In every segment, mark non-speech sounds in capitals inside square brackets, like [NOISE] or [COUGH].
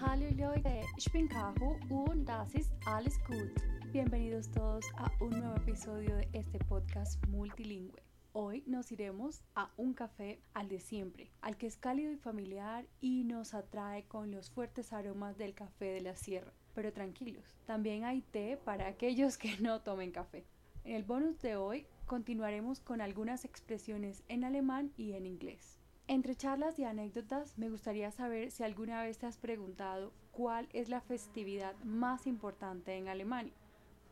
Hallo Leute, ich bin und das ist alles gut. Bienvenidos todos a un nuevo episodio de este podcast multilingüe. Hoy nos iremos a un café al de siempre, al que es cálido y familiar y nos atrae con los fuertes aromas del café de la sierra. Pero tranquilos, también hay té para aquellos que no tomen café. En el bonus de hoy continuaremos con algunas expresiones en alemán y en inglés. Entre charlas y anécdotas, me gustaría saber si alguna vez te has preguntado cuál es la festividad más importante en Alemania.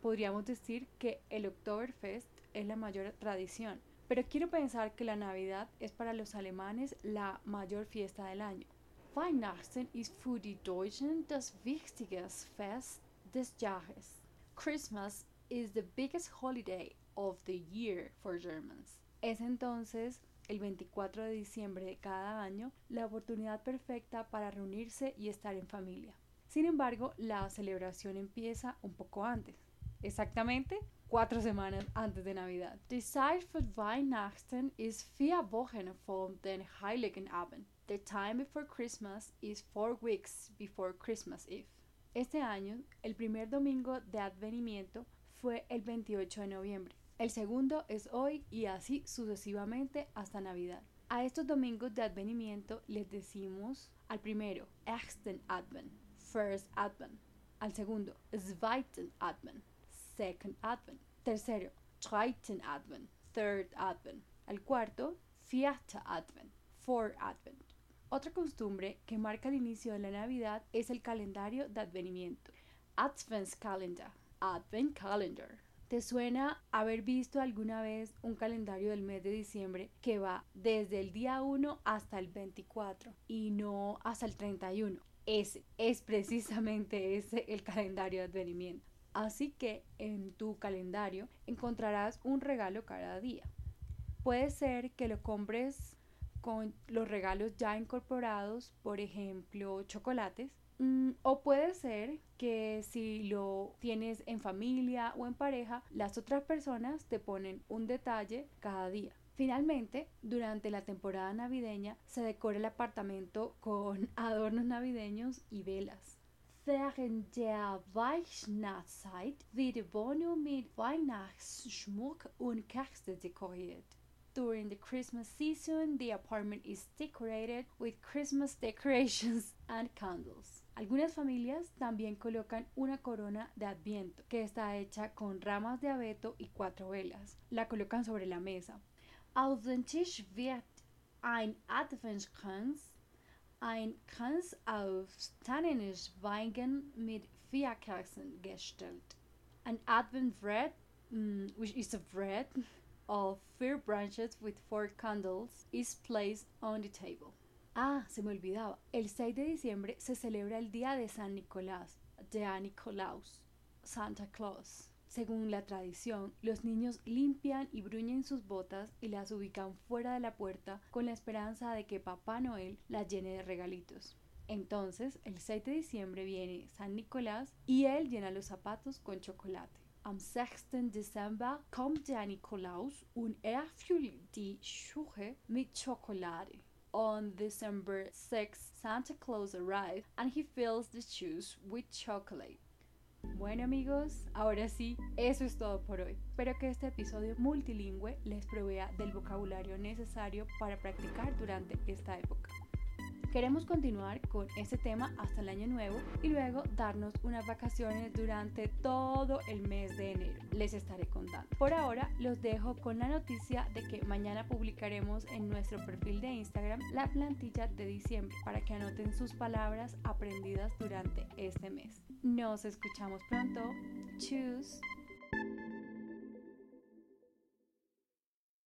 Podríamos decir que el Oktoberfest es la mayor tradición, pero quiero pensar que la Navidad es para los alemanes la mayor fiesta del año. Weihnachten ist für die Deutschen das wichtigste Fest des Jahres. Christmas is the biggest holiday of the year for Germans. Es entonces el 24 de diciembre de cada año, la oportunidad perfecta para reunirse y estar en familia. Sin embargo, la celebración empieza un poco antes, exactamente cuatro semanas antes de Navidad. Die Zeit für Weihnachten ist vier Wochen vor den Heiligen Abend. The time before Christmas is four weeks before Christmas Eve. Este año, el primer domingo de advenimiento fue el 28 de noviembre. El segundo es hoy y así sucesivamente hasta Navidad. A estos domingos de advenimiento les decimos al primero, Ersten Advent, First Advent. Al segundo, Zweiten Advent, Second Advent. Tercero, Zweiten Advent, Third Advent. Al cuarto, Vierter Advent, Fourth Advent. Otra costumbre que marca el inicio de la Navidad es el calendario de advenimiento. Adventskalender, Advent Calendar. ¿Te suena haber visto alguna vez un calendario del mes de diciembre que va desde el día 1 hasta el 24 y no hasta el 31? Ese es precisamente ese el calendario de advenimiento. Así que en tu calendario encontrarás un regalo cada día. Puede ser que lo compres con los regalos ya incorporados, por ejemplo, chocolates, Mm, o puede ser que si lo tienes en familia o en pareja, las otras personas te ponen un detalle cada día. Finalmente, durante la temporada navideña se decora el apartamento con [LAUGHS] adornos navideños y velas. Während der Weihnachtszeit wird die Wohnung mit Weihnachtsschmuck und Kerzen dekoriert. During the Christmas season, the apartment is decorated with Christmas decorations Algunas familias también colocan una corona de adviento que está hecha con ramas de abeto y cuatro velas. La colocan sobre la mesa. Auf den Tisch wird ein Adventskranz, ein Kranz aus Tannenschweigen mit vier Kerzen gestellt. An Advent bread, mm, which is a bread of four branches with four candles, is placed on the table. Ah, se me olvidaba. El 6 de diciembre se celebra el Día de San Nicolás, de Nicolaus, Santa Claus. Según la tradición, los niños limpian y bruñen sus botas y las ubican fuera de la puerta con la esperanza de que Papá Noel las llene de regalitos. Entonces, el 6 de diciembre viene San Nicolás y él llena los zapatos con chocolate. Am 6. Dezember kommt der Nikolaus und erfüllt die Schuhe mit Schokolade. On December 6, Santa Claus arrives and he fills the shoes with chocolate. Bueno amigos, ahora sí, eso es todo por hoy. Espero que este episodio multilingüe les provea del vocabulario necesario para practicar durante esta época. Queremos continuar con este tema hasta el año nuevo y luego darnos unas vacaciones durante todo el mes de enero. Les estaré contando. Por ahora los dejo con la noticia de que mañana publicaremos en nuestro perfil de Instagram la plantilla de diciembre para que anoten sus palabras aprendidas durante este mes. Nos escuchamos pronto. Tschüss.